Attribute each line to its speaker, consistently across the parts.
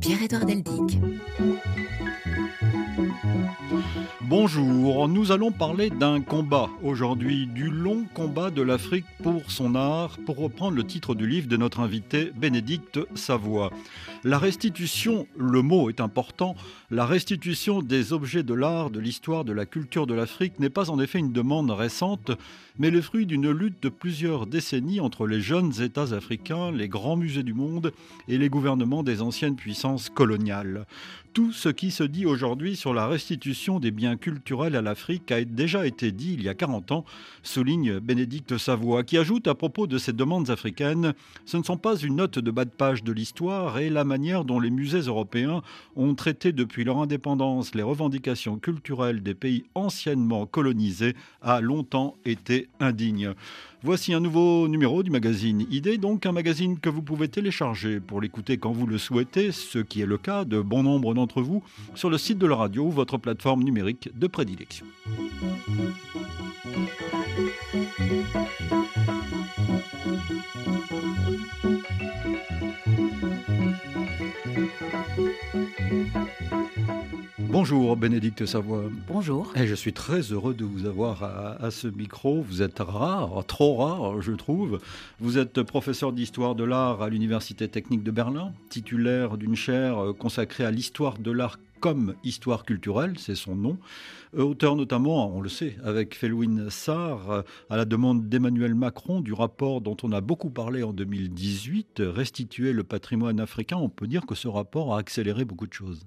Speaker 1: Pierre-Édouard.
Speaker 2: Bonjour, nous allons parler d'un combat aujourd'hui, du long combat de l'Afrique pour son art, pour reprendre le titre du livre de notre invité Bénédicte Savoie. La restitution, le mot est important, la restitution des objets de l'art, de l'histoire, de la culture de l'Afrique n'est pas en effet une demande récente, mais le fruit d'une lutte de plusieurs décennies entre les jeunes États africains, les grands musées du monde et les gouvernements des anciennes puissances coloniales. Tout ce qui se dit aujourd'hui sur la restitution des biens culturels à l'Afrique a déjà été dit il y a 40 ans, souligne Bénédicte Savoie, qui ajoute à propos de ces demandes africaines, ce ne sont pas une note de bas de page de l'histoire et la manière dont les musées européens ont traité depuis leur indépendance les revendications culturelles des pays anciennement colonisés a longtemps été indigne. Voici un nouveau numéro du magazine Idée, donc un magazine que vous pouvez télécharger pour l'écouter quand vous le souhaitez, ce qui est le cas de bon nombre d'entre vous, sur le site de la radio ou votre plateforme numérique de prédilection. Bonjour Bénédicte Savoie.
Speaker 1: Bonjour.
Speaker 2: Et je suis très heureux de vous avoir à, à, ce micro. Vous êtes rare, trop rare je trouve. Vous êtes professeur d'histoire de l'art à l'Université technique de Berlin, titulaire d'une chaire consacrée à l'histoire de l'art comme histoire culturelle, c'est son nom. Auteur notamment, on le sait, avec Felwin Sarr, à la demande d'Emmanuel Macron, du rapport dont on a beaucoup parlé en 2018, Restituer le patrimoine africain. On peut dire que ce rapport a accéléré beaucoup de choses.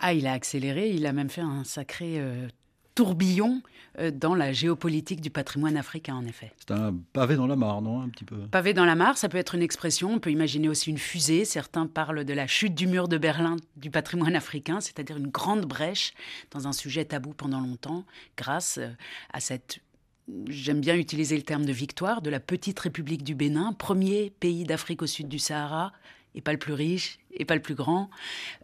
Speaker 1: Ah, il a accéléré, il a même fait un sacré euh, tourbillon euh, dans la géopolitique du patrimoine africain, en effet.
Speaker 2: C'est un pavé dans la mare, non Un petit peu?
Speaker 1: Pavé dans la mare, ça peut être une expression. On peut imaginer aussi une fusée. Certains parlent de la chute du mur de Berlin du patrimoine africain, c'est-à-dire une grande brèche dans un sujet tabou pendant longtemps, grâce euh, à cette J'aime bien utiliser le terme de victoire de la petite République du Bénin, premier pays d'Afrique au sud du Sahara, et pas le plus riche et pas le plus grand,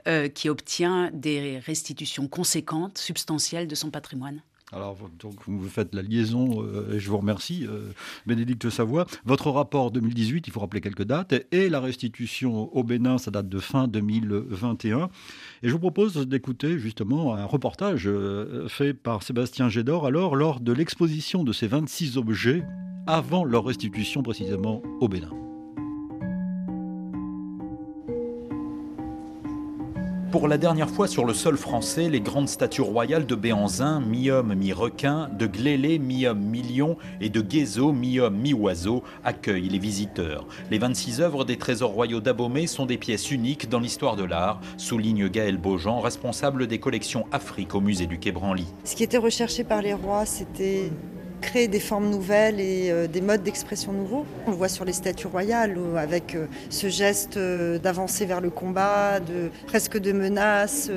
Speaker 1: euh, qui obtient des restitutions conséquentes, substantielles de son patrimoine.
Speaker 2: Alors, donc, vous faites la liaison, euh, et je vous remercie, euh, Bénédicte Savoie. Votre rapport 2018, il faut rappeler quelques dates, et la restitution au Bénin, ça date de fin 2021. Et je vous propose d'écouter justement un reportage fait par Sébastien Gédor, alors lors de l'exposition de ces 26 objets, avant leur restitution précisément au Bénin.
Speaker 3: Pour la dernière fois sur le sol français, les grandes statues royales de Béanzin, mi-homme, mi-requin, de Glélé, mi-homme, mi-lion et de Guézo, mi-homme, mi-oiseau, accueillent les visiteurs. Les 26 œuvres des trésors royaux d'Abomey sont des pièces uniques dans l'histoire de l'art, souligne Gaël Beaujean, responsable des collections Afrique au musée du Quai Branly.
Speaker 4: Ce qui était recherché par les rois, c'était créer des formes nouvelles et euh, des modes d'expression nouveaux. On le voit sur les statues royales avec euh, ce geste euh, d'avancer vers le combat, presque de menace,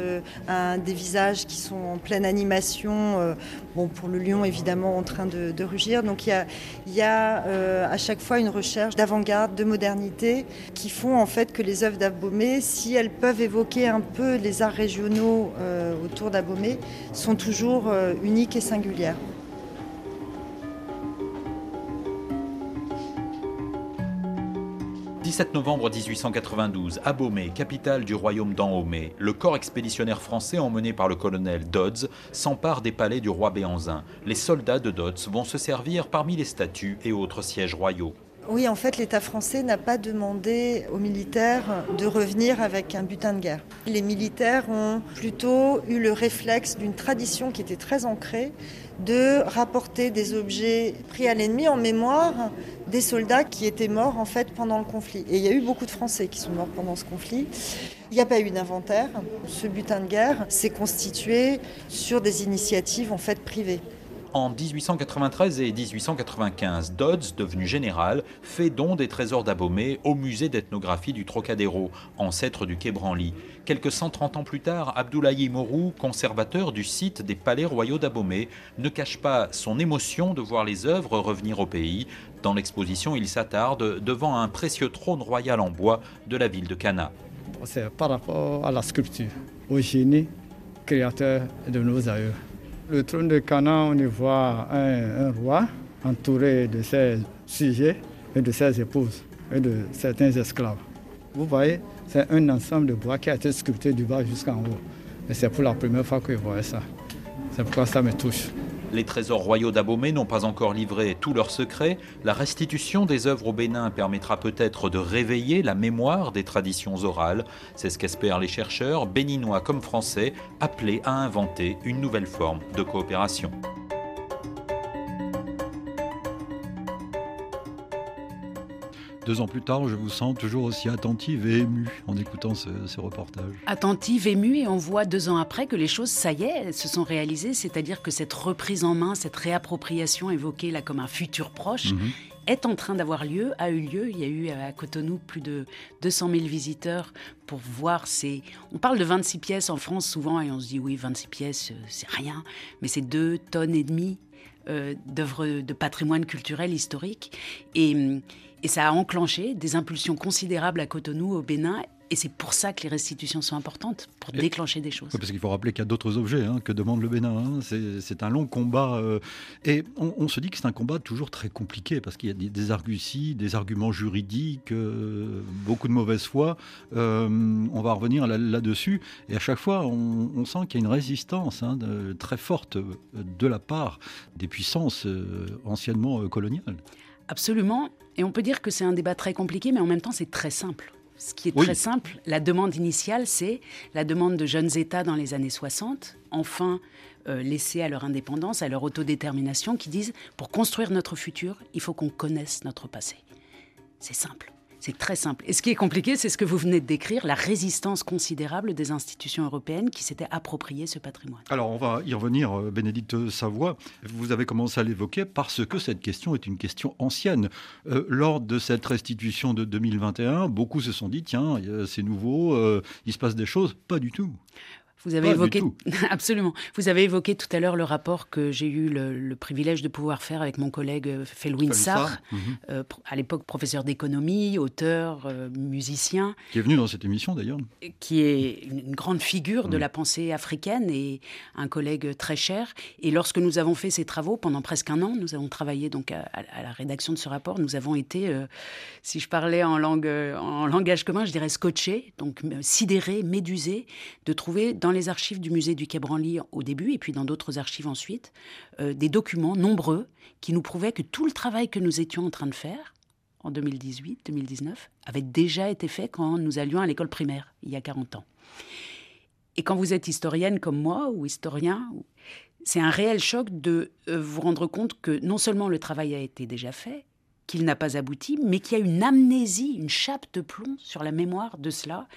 Speaker 4: des visages qui sont en pleine animation. pour le lion évidemment en train de, rugir. Donc il y a, à chaque fois une recherche d'avant-garde, de modernité, qui font en fait que les œuvres d'Abomey, si elles peuvent évoquer un peu les arts régionaux autour d'Abomey, sont toujours uniques et singulières.
Speaker 3: 17 novembre 1892, Abomey, capitale du royaume d'Anhomey, le corps expéditionnaire français emmené par le colonel Dodds s'empare des palais du roi Béanzin. Les soldats de Dodds vont se servir parmi les statues et autres sièges royaux.
Speaker 4: Oui, en fait, l'État français n'a pas demandé aux militaires de revenir avec un butin de guerre. Les militaires ont plutôt eu le réflexe d'une tradition qui était très ancrée de rapporter des objets pris à l'ennemi en mémoire des soldats qui étaient morts en fait pendant le conflit. Et il y a eu beaucoup de Français qui sont morts pendant ce conflit. Il n'y a pas eu d'inventaire. Ce butin de guerre s'est constitué sur des initiatives en fait privées.
Speaker 3: En 1893 et 1895, Dodds, devenu général, fait don des trésors d'Abomey au musée d'ethnographie du Trocadéro, ancêtre du Quai Branly. Quelques 130 ans plus tard, Abdoulaye Morou, conservateur du site des palais royaux d'Abomey, ne cache pas son émotion de voir les œuvres revenir au pays. Dans l'exposition, il s'attarde devant un précieux trône royal en bois de la ville de Cana.
Speaker 5: C'est par rapport à la sculpture au génie créateur de nos aïeux. Le trône de Canaan, on y voit un, roi entouré de ses sujets et de ses épouses et de certains esclaves. Vous voyez, c'est un ensemble de bois qui a été sculpté du bas jusqu'en haut. Et c'est pour la première fois que je vois ça. C'est pourquoi ça me touche.
Speaker 3: Les trésors royaux d'Abomey n'ont pas encore livré tous leurs secrets. La restitution des œuvres au Bénin permettra peut-être de réveiller la mémoire des traditions orales. C'est ce qu'espèrent les chercheurs, béninois comme français, appelés à inventer une nouvelle forme de coopération.
Speaker 2: Deux ans plus tard, je vous sens toujours aussi attentive et émue en écoutant ce, reportage.
Speaker 1: Attentive, émue, et on voit deux ans après que les choses, ça y est, se sont réalisées, c'est-à-dire que cette reprise en main, cette réappropriation évoquée là comme un futur proche, mhm. Est en train d'avoir lieu, a eu lieu. Il y a eu à Cotonou plus de 200 000 visiteurs pour voir ces... On parle de 26 pièces en France souvent et on se dit oui, 26 pièces, euh, c'est rien, mais c'est deux tonnes et demie euh, d'œuvres de patrimoine culturel historique. Et, et ça a enclenché des impulsions considérables à Cotonou, au Bénin, et c'est pour ça que les restitutions sont importantes, pour déclencher des choses.
Speaker 2: parce qu'il faut rappeler qu'il y a d'autres objets hein, que demande le Bénin. Hein. C'est un long combat. Euh, et on, se dit que c'est un combat toujours très compliqué, parce qu'il y a des, des, arguties, des arguments juridiques, euh, beaucoup de mauvaise foi. Euh, on va revenir là-dessus. et à chaque fois, on, sent qu'il y a une résistance hein, très forte de la part des puissances anciennement coloniales.
Speaker 1: Absolument. Et on peut dire que c'est un débat très compliqué, mais en même temps, c'est très simple. Ce qui est très simple, la demande initiale, c'est la demande de jeunes États dans les années 60, enfin euh, laissés à leur indépendance, à leur autodétermination, qui disent, pour construire notre futur, il faut qu'on connaisse notre passé. C'est simple. C'est très simple. Et ce qui est compliqué, c'est ce que vous venez de décrire, la résistance considérable des institutions européennes qui s'étaient appropriées ce patrimoine.
Speaker 2: Alors on va y revenir, euh, Bénédicte Savoie. Vous avez commencé à l'évoquer parce que cette question est une question ancienne. Euh, lors de cette restitution de 2021, beaucoup se sont dit, tiens, c'est nouveau, euh, il se passe des choses. Pas du tout.
Speaker 1: Vous avez évoqué absolument. Vous avez évoqué tout à l'heure le rapport que j'ai eu le, privilège de pouvoir faire avec mon collègue euh, Felwin Sarr, mhm. euh, à l'époque professeur d'économie, auteur, euh, musicien.
Speaker 2: Qui est venu dans cette émission d'ailleurs.
Speaker 1: Qui est une grande figure de mhm. la pensée africaine et un collègue très cher. Et lorsque nous avons fait ces travaux pendant presque un an, nous avons travaillé donc à, la rédaction de ce rapport. Nous avons été, si je parlais en langue, en langage commun, je dirais scotché, donc sidéré, médusé, de trouver dans dans les archives du musée du Quai Branly au début et puis dans d'autres archives ensuite, euh, des documents nombreux qui nous prouvaient que tout le travail que nous étions en train de faire en 2018-2019 avait déjà été fait quand nous allions à l'école primaire, il y a 40 ans. Et quand vous êtes historienne comme moi ou historien, c'est un réel choc de euh, vous rendre compte que non seulement le travail a été déjà fait, qu'il n'a pas abouti, mais qu'il y a une amnésie, une chape de plomb sur la mémoire de cela.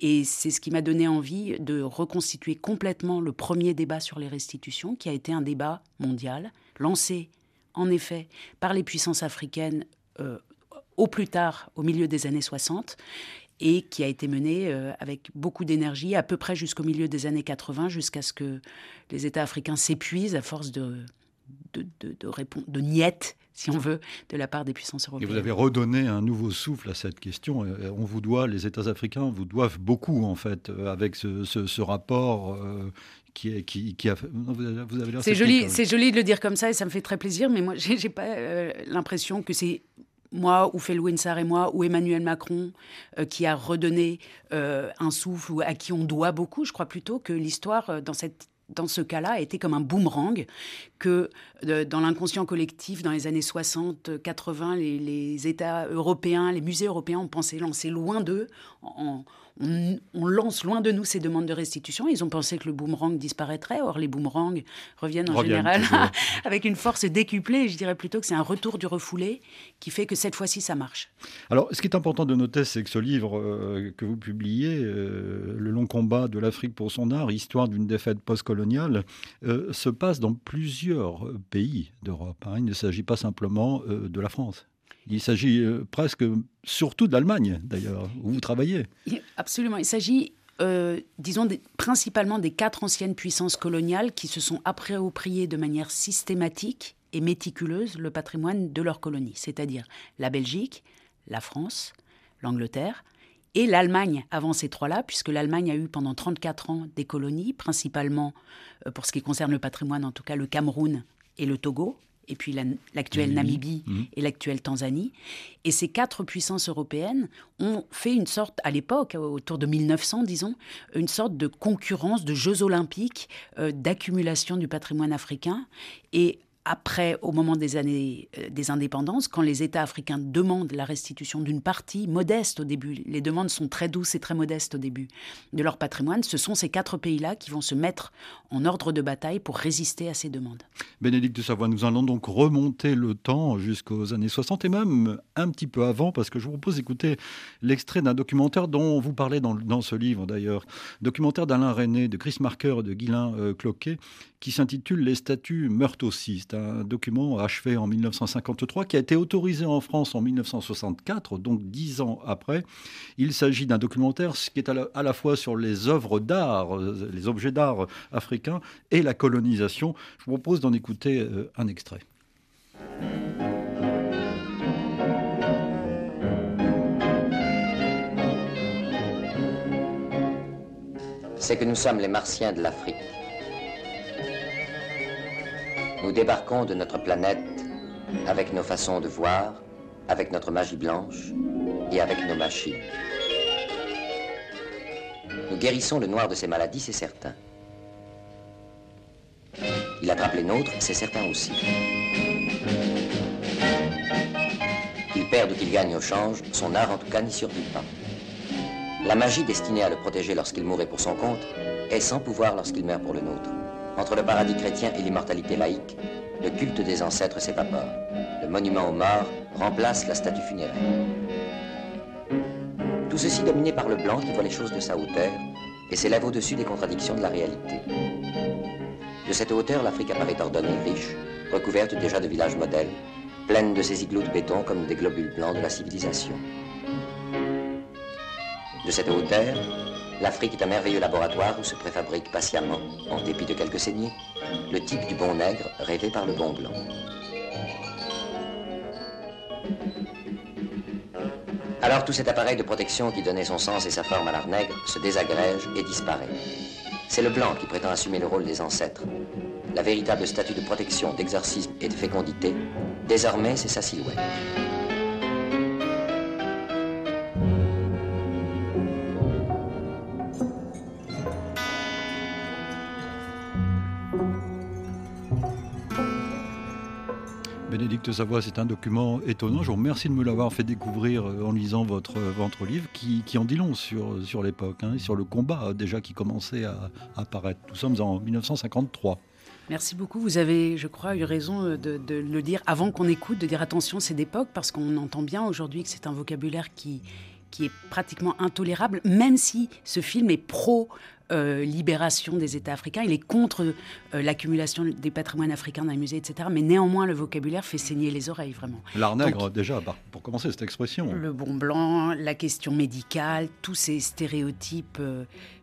Speaker 1: Et c'est ce qui m'a donné envie de reconstituer complètement le premier débat sur les restitutions, qui a été un débat mondial, lancé en effet par les puissances africaines euh, au plus tard, au milieu des années 60, et qui a été mené euh, avec beaucoup d'énergie, à peu près jusqu'au milieu des années 80, jusqu'à ce que les États africains s'épuisent à force de, de, de, de, de niettes si on veut, de la part des puissances européennes.
Speaker 2: Et vous avez redonné un nouveau souffle à cette question. Euh, on vous doit, les États africains vous doivent beaucoup, en fait, euh, avec ce, rapport. Euh, qui, est, qui, qui a,
Speaker 1: vous avez c'est joli, c'est joli de le dire comme ça et ça me fait très plaisir, mais moi j'ai, pas l'impression que c'est moi ou Felwin Sarr et moi ou Emmanuel Macron qui a redonné un souffle ou à qui on doit beaucoup. Je crois plutôt que l'histoire dans cette dans ce cas-là, a été comme un boomerang que dans l'inconscient collectif, dans les années 60, 80, les, les, États européens, les musées européens ont pensé lancer loin d'eux en, on, lance loin de nous ces demandes de restitution. Ils ont pensé que le boomerang disparaîtrait. Or, les boomerangs reviennent en général avec une force décuplée. Je dirais plutôt que c'est un retour du refoulé qui fait que cette fois-ci, ça marche.
Speaker 2: Alors, ce qui est important de noter, c'est que ce livre euh, que vous publiez, euh, Le long combat de l'Afrique pour son art, histoire d'une défaite postcoloniale, euh, se passe dans plusieurs pays d'Europe. Hein. Il ne s'agit pas simplement de la France. Il s'agit euh, presque surtout d'Allemagne, d'ailleurs, où vous travaillez.
Speaker 1: Absolument. Il s'agit, euh, disons, principalement des quatre anciennes puissances coloniales qui se sont appropriées de manière systématique et méticuleuse le patrimoine de leurs colonies, c'est-à-dire la Belgique, la France, l'Angleterre, et l'Allemagne avant ces trois-là, puisque l'Allemagne a eu pendant 34 ans des colonies, principalement euh, pour ce qui concerne le patrimoine, en tout cas le Cameroun et le Togo, et puis l'actuelle Namibie mhm. et l'actuelle Tanzanie. Et ces quatre puissances européennes ont fait une sorte, à l'époque, autour de 1900, disons, une sorte de concurrence de Jeux olympiques, euh, d'accumulation du patrimoine africain. Et après, au moment des années euh, des indépendances, quand les États africains demandent la restitution d'une partie modeste au début, les demandes sont très douces et très modestes au début de leur patrimoine, ce sont ces quatre pays-là qui vont se mettre en ordre de bataille pour résister à ces demandes.
Speaker 2: Bénédicte de Savoie, nous allons donc remonter le temps jusqu'aux années 60 et même un petit peu avant, parce que je vous propose d'écouter l'extrait d'un documentaire dont vous parlez dans, dans ce livre d'ailleurs, documentaire d'Alain René, de Chris Marker, de Guylain euh, Cloquet, qui s'intitule Les statuts meurent aussi. C'est un document achevé en 1953 qui a été autorisé en France en 1964, donc dix ans après. Il s'agit d'un documentaire qui est à la, fois sur les œuvres d'art, euh, les objets d'art africains et la colonisation. Je vous propose d'en écouter euh, un extrait.
Speaker 6: C'est que nous sommes les Martiens de l'Afrique. Nous débarquons de notre planète avec nos façons de voir, avec notre magie blanche et avec nos machines. Nous guérissons le noir de ses maladies, c'est certain. Il attrape les nôtres, c'est certain aussi. Qu'il perde ou qu'il gagne au change, son art en tout cas n'y survit pas. La magie destinée à le protéger lorsqu'il mourrait pour son compte est sans pouvoir lorsqu'il meurt pour le nôtre. Entre le paradis chrétien et l'immortalité laïque, le culte des ancêtres s'évapore. Le monument aux morts remplace la statue funéraire. Tout ceci dominé par le blanc qui voit les choses de sa hauteur et s'élève au-dessus des contradictions de la réalité. De cette hauteur, l'Afrique apparaît ordonnée, riche, recouverte déjà de villages modèles, pleine de ces igloos de béton comme des globules blancs de la civilisation. De cette hauteur, L'Afrique est un merveilleux laboratoire où se préfabrique patiemment, en dépit de quelques saignées, le type du bon nègre rêvé par le bon blanc. Alors tout cet appareil de protection qui donnait son sens et sa forme à l'art nègre se désagrège et disparaît. C'est le blanc qui prétend assumer le rôle des ancêtres. La véritable statue de protection, d'exorcisme et de fécondité, désormais c'est sa silhouette.
Speaker 2: Bénédicte Savoie, c'est un document étonnant. Je vous remercie de me l'avoir fait découvrir euh, en lisant votre, votre livre qui, en dit long sur, sur l'époque, hein, sur le combat euh, déjà qui commençait à, apparaître. Nous sommes en 1953.
Speaker 1: Merci beaucoup. Vous avez, je crois, eu raison euh, de, de le dire avant qu'on écoute, de dire attention, c'est d'époque, parce qu'on entend bien aujourd'hui que c'est un vocabulaire qui, qui est pratiquement intolérable, même si ce film est pro euh, libération des États africains, il est contre euh, l'accumulation des patrimoines africains dans les musées, etc. Mais néanmoins, le vocabulaire fait saigner les oreilles, vraiment.
Speaker 2: L'art nègre, déjà, pour commencer, cette expression.
Speaker 1: Le bon blanc, la question médicale, tous ces stéréotypes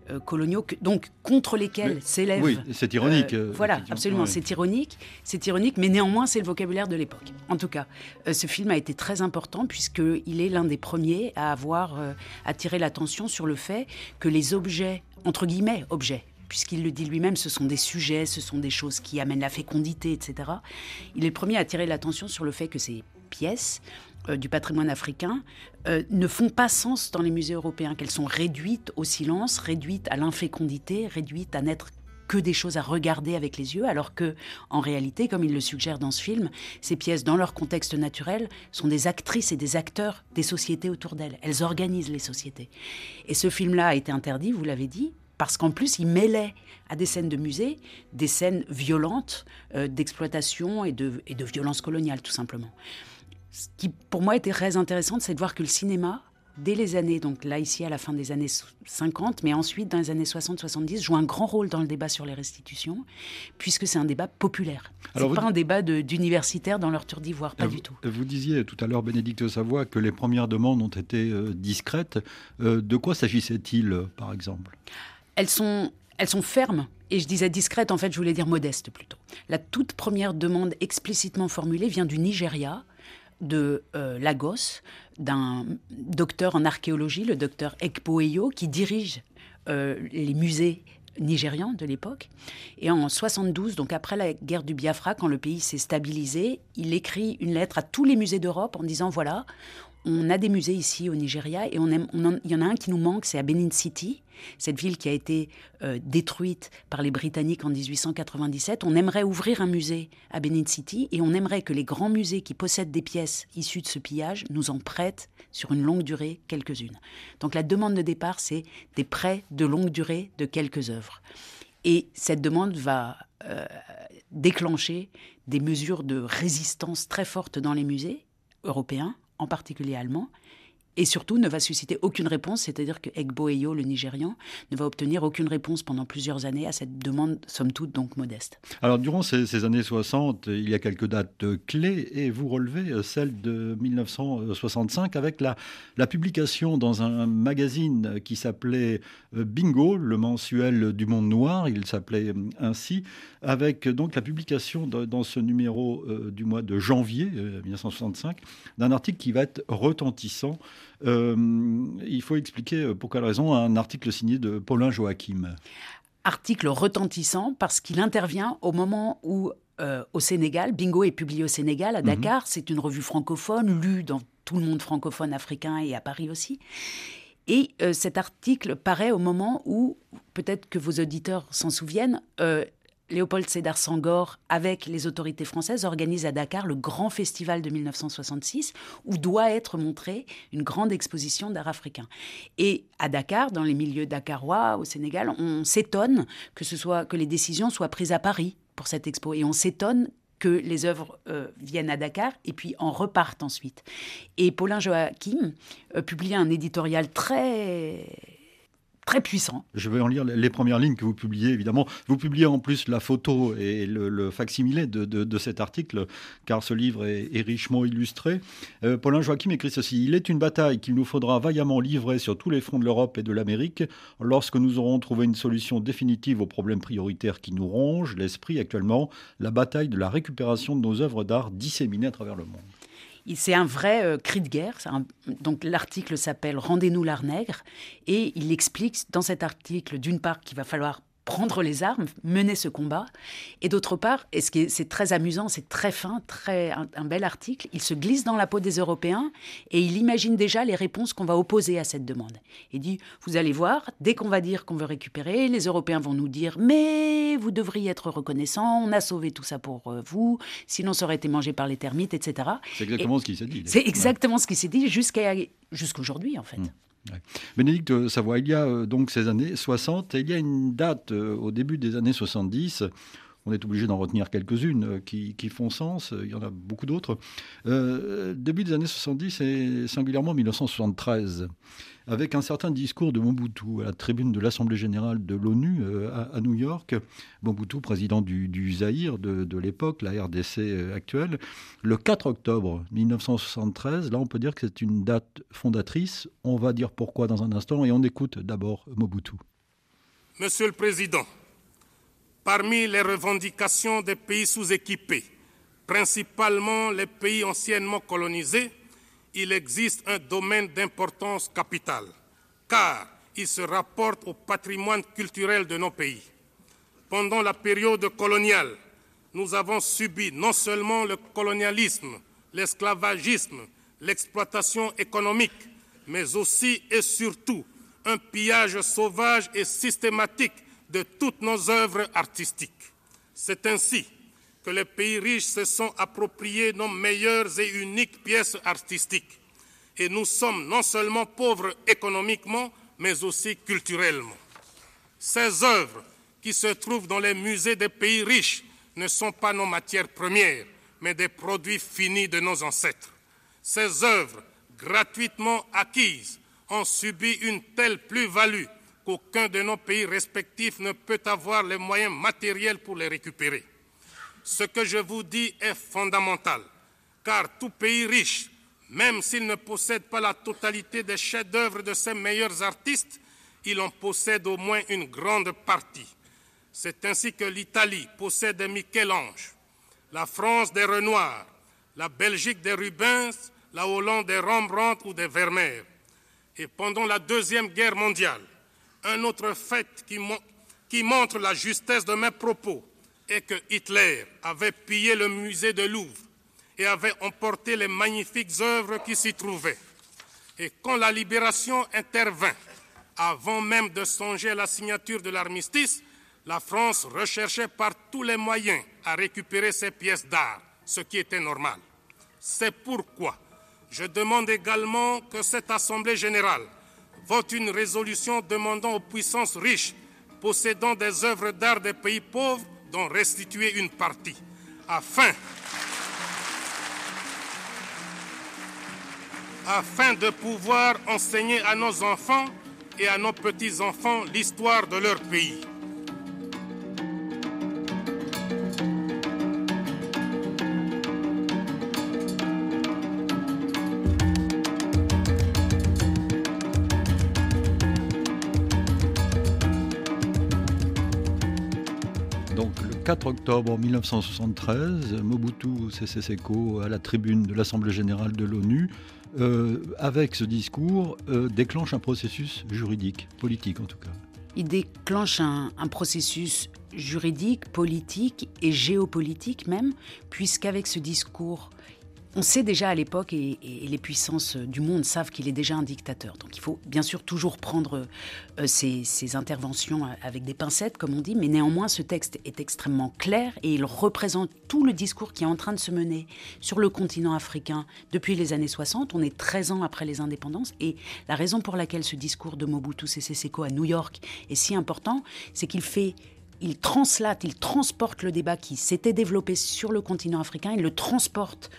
Speaker 1: euh, coloniaux, donc contre lesquels s'élève.
Speaker 2: Oui, c'est ironique.
Speaker 1: voilà, absolument, c'est ironique, c'est ironique, mais néanmoins, c'est le vocabulaire de l'époque. En tout cas, ce film a été très important puisqu'il est l'un des premiers à avoir attiré l'attention sur le fait que les objets entre guillemets, objets, puisqu'il le dit lui-même, ce sont des sujets, ce sont des choses qui amènent la fécondité, etc. Il est le premier à attirer l'attention sur le fait que ces pièces euh, du patrimoine africain euh, ne font pas sens dans les musées européens, qu'elles sont réduites au silence, réduites à l'infécondité, réduites à n'être que des choses à regarder avec les yeux, alors que, en réalité, comme il le suggère dans ce film, ces pièces, dans leur contexte naturel, sont des actrices et des acteurs des sociétés autour d'elles. Elles organisent les sociétés. Et ce film-là a été interdit, vous l'avez dit, parce qu'en plus, il mêlait à des scènes de musée des scènes violentes euh, d'exploitation et de, et de violence coloniale, tout simplement. Ce qui, pour moi, était très intéressant, c'est de voir que le cinéma, dès les années, donc là ici à la fin des années 50, mais ensuite dans les années 60-70, joue un grand rôle dans le débat sur les restitutions, puisque c'est un débat populaire. Ce n'est pas un débat d'universitaires dans leur tour d'ivoire, pas du tout.
Speaker 2: Vous disiez tout à l'heure, Bénédicte Savoie, que les premières demandes ont été euh, discrètes. Euh, de quoi s'agissait-il, par exemple?
Speaker 1: Elles sont, elles sont fermes. Et je disais discrète, en fait, je voulais dire modeste plutôt. La toute première demande explicitement formulée vient du Nigeria, de euh, Lagos, d'un docteur en archéologie, le docteur Ekpoeyo, qui dirige euh, les musées nigérians de l'époque. Et en 72, donc après la guerre du Biafra, quand le pays s'est stabilisé, il écrit une lettre à tous les musées d'Europe en disant voilà, on a des musées ici au Nigeria et on, il y en a un qui nous manque, c'est à Benin City, cette ville qui a été euh, détruite par les Britanniques en 1897. On aimerait ouvrir un musée à Benin City et on aimerait que les grands musées qui possèdent des pièces issues de ce pillage nous en prêtent sur une longue durée quelques-unes. Donc la demande de départ, c'est des prêts de longue durée de quelques œuvres. Et cette demande va euh, déclencher des mesures de résistance très fortes dans les musées européens, en particulier allemands, et surtout ne va susciter aucune réponse, c'est-à-dire que Egbo Eyo, le Nigérian, ne va obtenir aucune réponse pendant plusieurs années à cette demande, somme toute, donc modeste.
Speaker 2: Alors, durant ces, années 60, il y a quelques dates clés, et vous relevez euh, celle de 1965 avec la, publication dans un magazine qui s'appelait euh, Bingo, le mensuel du monde noir, il s'appelait euh, ainsi, avec donc la publication dans ce numéro du mois de janvier 1965 d'un article qui va être retentissant il faut expliquer euh, pour quelle raison un article signé de Paulin Joachim.
Speaker 1: Article retentissant parce qu'il intervient au moment où, euh, au Sénégal, Bingo est publié au Sénégal, à mhm. Dakar. C'est une revue francophone, lue dans tout le monde francophone africain et à Paris aussi. Et cet article paraît au moment où, peut-être que vos auditeurs s'en souviennent, Léopold Sédar Sangor, avec les autorités françaises, organise à Dakar le grand festival de 1966, où doit être montrée une grande exposition d'art africain. Et à Dakar, dans les milieux dakarois, au Sénégal, on s'étonne que, ce soit, que les décisions soient prises à Paris pour cette expo. Et on s'étonne que les œuvres euh, viennent à Dakar et puis en repartent ensuite. Et Paulin Joachim euh, publie un éditorial très très puissant.
Speaker 2: Je vais en lire les premières lignes que vous publiez, évidemment. Vous publiez en plus la photo et le, facsimilé de, de, cet article, car ce livre est, richement illustré. Euh, Paulin Joachim écrit ceci Il est une bataille qu'il nous faudra vaillamment livrer sur tous les fronts de l'Europe et de l'Amérique lorsque nous aurons trouvé une solution définitive aux problèmes prioritaires qui nous rongent l'esprit actuellement, la bataille de la récupération de nos œuvres d'art disséminées à travers le monde.
Speaker 1: C'est un vrai euh, cri de guerre. donc l'article s'appelle Rendez-nous l'art nègre et il explique dans cet article d'une part qu'il va falloir prendre les armes, mener ce combat. Et d'autre part, et ce qui c'est très amusant, c'est très fin, très un, bel article, il se glisse dans la peau des Européens et il imagine déjà les réponses qu'on va opposer à cette demande. Il dit, vous allez voir, dès qu'on va dire qu'on veut récupérer, les Européens vont nous dire, mais vous devriez être reconnaissant, on a sauvé tout ça pour euh, vous, sinon ça aurait été mangé par les termites, etc.
Speaker 2: C'est exactement ce qui s'est dit.
Speaker 1: C'est exactement ce qui s'est dit jusqu'à jusqu'aujourd'hui en fait. Mmh.
Speaker 2: Bénédicte Savoie, il y a euh, donc ces années 60 et il y a une date euh, au début des années 70 on est obligé d'en retenir quelques-unes euh, qui, font sens, il y en a beaucoup d'autres. début des années 70 et singulièrement 1973 avec un certain discours de Mobutu à la tribune de l'Assemblée générale de l'ONU euh, à, New York. Mobutu, président du, du de, l'époque, la RDC euh, actuelle, le 4 octobre 1973. Là, on peut dire que c'est une date fondatrice. On va dire pourquoi dans un instant et on écoute d'abord Mobutu.
Speaker 7: Monsieur le Président, parmi les revendications des pays sous-équipés, principalement les pays anciennement colonisés, il existe un domaine d'importance capitale, car il se rapporte au patrimoine culturel de nos pays. Pendant la période coloniale, nous avons subi non seulement le colonialisme, l'esclavagisme, l'exploitation économique, mais aussi et surtout un pillage sauvage et systématique de toutes nos œuvres artistiques. C'est ainsi que les pays riches se sont appropriés nos meilleures et uniques pièces artistiques. Et nous sommes non seulement pauvres économiquement, mais aussi culturellement. Ces œuvres qui se trouvent dans les musées des pays riches ne sont pas nos matières premières, mais des produits finis de nos ancêtres. Ces œuvres, gratuitement acquises, ont subi une telle plus-value qu'aucun de nos pays respectifs ne peut avoir les moyens matériels pour les récupérer. Ce que je vous dis est fondamental, car tout pays riche, même s'il ne possède pas la totalité des chefs-d'œuvre de ses meilleurs artistes, il en possède au moins une grande partie. C'est ainsi que l'Italie possède Michel-Ange, la France des Renoirs, la Belgique des Rubens, la Hollande des Rembrandt ou des Vermeer. Et pendant la Deuxième Guerre mondiale, un autre fait qui montre la justesse de mes propos est que Hitler avait pillé le musée de Louvre et avait emporté les magnifiques œuvres qui s'y trouvaient. Et quand la libération intervint, avant même de songer à la signature de l'armistice, la France recherchait par tous les moyens à récupérer ces pièces d'art, ce qui était normal. C'est pourquoi je demande également que cette Assemblée générale vote une résolution demandant aux puissances riches possédant des œuvres d'art des pays pauvres d'en restituer une partie, afin, afin de pouvoir enseigner à nos enfants et à nos petits-enfants l'histoire de leur pays.
Speaker 2: 4 octobre 1973, Mobutu Sese Seko à la tribune de l'Assemblée générale de l'ONU, euh, avec ce discours, euh, déclenche un processus juridique, politique en tout cas.
Speaker 1: Il déclenche un, un processus juridique, politique et géopolitique même, puisqu'avec ce discours, on sait déjà à l'époque, et, les puissances du monde savent qu'il est déjà un dictateur. Donc il faut bien sûr toujours prendre euh, ces, interventions avec des pincettes, comme on dit, mais néanmoins ce texte est extrêmement clair et il représente tout le discours qui est en train de se mener sur le continent africain depuis les années 60. On est 13 ans après les indépendances et la raison pour laquelle ce discours de Mobutu Sese Seko à New York est si important, c'est qu'il fait il translate, il transporte le débat qui s'était développé sur le continent africain, il le transporte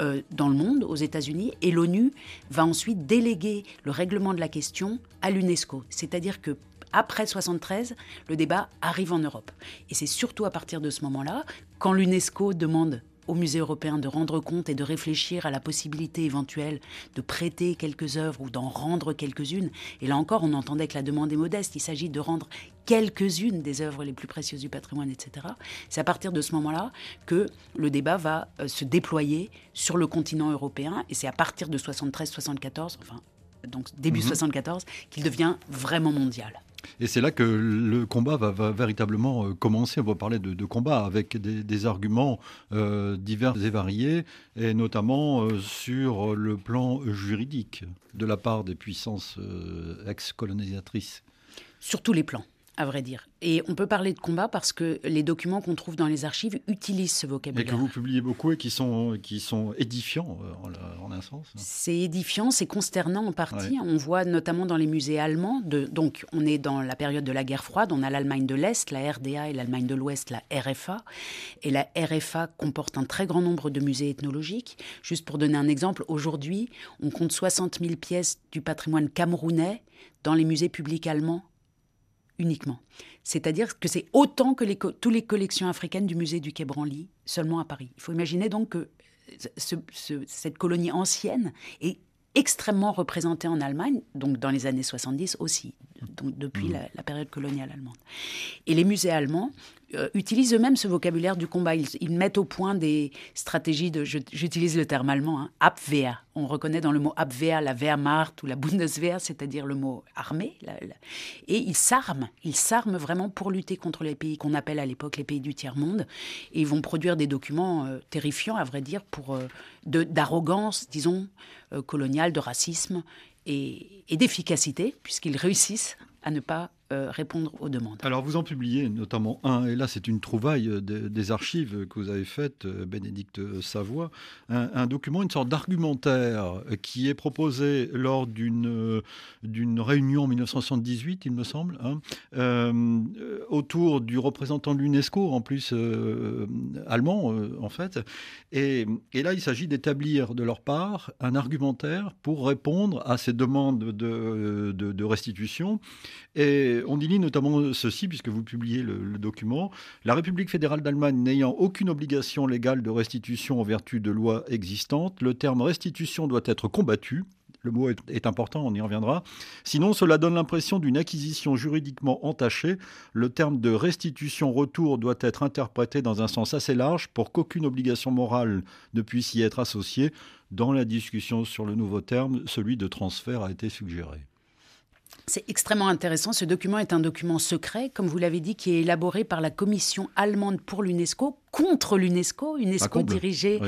Speaker 1: euh, dans le monde, aux États-Unis, et l'ONU va ensuite déléguer le règlement de la question à l'UNESCO. C'est-à-dire que après 73, le débat arrive en Europe. Et c'est surtout à partir de ce moment-là, quand l'UNESCO demande au musée européen de rendre compte et de réfléchir à la possibilité éventuelle de prêter quelques œuvres ou d'en rendre quelques-unes. Et là encore, on entendait que la demande est modeste. Il s'agit de rendre quelques-unes des œuvres les plus précieuses du patrimoine, etc. C'est à partir de ce moment-là que le débat va euh, se déployer sur le continent européen. Et c'est à partir de 73-74, enfin, donc début 74, mhm. qu'il devient vraiment mondial.
Speaker 2: Et c'est là que le combat va, véritablement euh, commencer. On va parler de, combat avec des, arguments euh, divers et variés, et notamment euh, sur le plan juridique de la part des puissances ex-colonisatrices.
Speaker 1: Sur tous les plans à vrai dire. Et on peut parler de combat parce que les documents qu'on trouve dans les archives utilisent ce vocabulaire.
Speaker 2: Et que vous publiez beaucoup et qui sont, qui sont édifiants euh, en, un sens.
Speaker 1: C'est édifiant, c'est consternant en partie. On voit notamment dans les musées allemands, de, donc on est dans la période de la guerre froide, on a l'Allemagne de l'Est, la RDA et l'Allemagne de l'Ouest, la RFA. Et la RFA comporte un très grand nombre de musées ethnologiques. Juste pour donner un exemple, aujourd'hui, on compte 60 000 pièces du patrimoine camerounais dans les musées publics allemands uniquement. C'est-à-dire que c'est autant que toutes les collections africaines du musée du Quai Branly, seulement à Paris. Il faut imaginer donc que cette colonie ancienne est extrêmement représentée en Allemagne, donc dans les années 70 aussi, donc depuis la, période coloniale allemande. Et les musées allemands euh, utilisent eux-mêmes ce vocabulaire du combat. Ils, mettent au point des stratégies de, j'utilise le terme allemand, hein, Abwehr. On reconnaît dans le mot Abwehr la Wehrmacht ou la Bundeswehr, c'est-à-dire le mot armée. et ils s'arment, ils s'arment vraiment pour lutter contre les pays qu'on appelle à l'époque les pays du tiers-monde. Et ils vont produire des documents euh, terrifiants, à vrai dire, pour euh, d'arrogance, disons, coloniale, de racisme et d'efficacité, puisqu'ils réussissent à ne pas euh, répondre aux demandes.
Speaker 2: Alors vous en publiez notamment un, et là c'est une trouvaille des archives que vous avez faites, euh, Bénédicte Savoie, un, document, une sorte d'argumentaire qui est proposé lors d'une réunion en 1978, il me semble, hein, euh, autour du représentant de l'UNESCO, en plus allemand en fait. Et, et, là il s'agit d'établir de leur part un argumentaire pour répondre à ces demandes de, de, de restitution. Et on y lit notamment ceci, puisque vous publiez le, document. La République fédérale d'Allemagne n'ayant aucune obligation légale de restitution en vertu de lois existantes, le terme restitution doit être combattu le mot est, important, on y reviendra. Sinon, cela donne l'impression d'une acquisition juridiquement entachée. Le terme de restitution-retour doit être interprété dans un sens assez large pour qu'aucune obligation morale ne puisse y être associée. Dans la discussion sur le nouveau terme, celui de transfert a été suggéré.
Speaker 1: C'est extrêmement intéressant. Ce document est un document secret, comme vous l'avez dit, qui est élaboré par la commission allemande pour l'UNESCO, contre l'UNESCO, UNESCO dirigée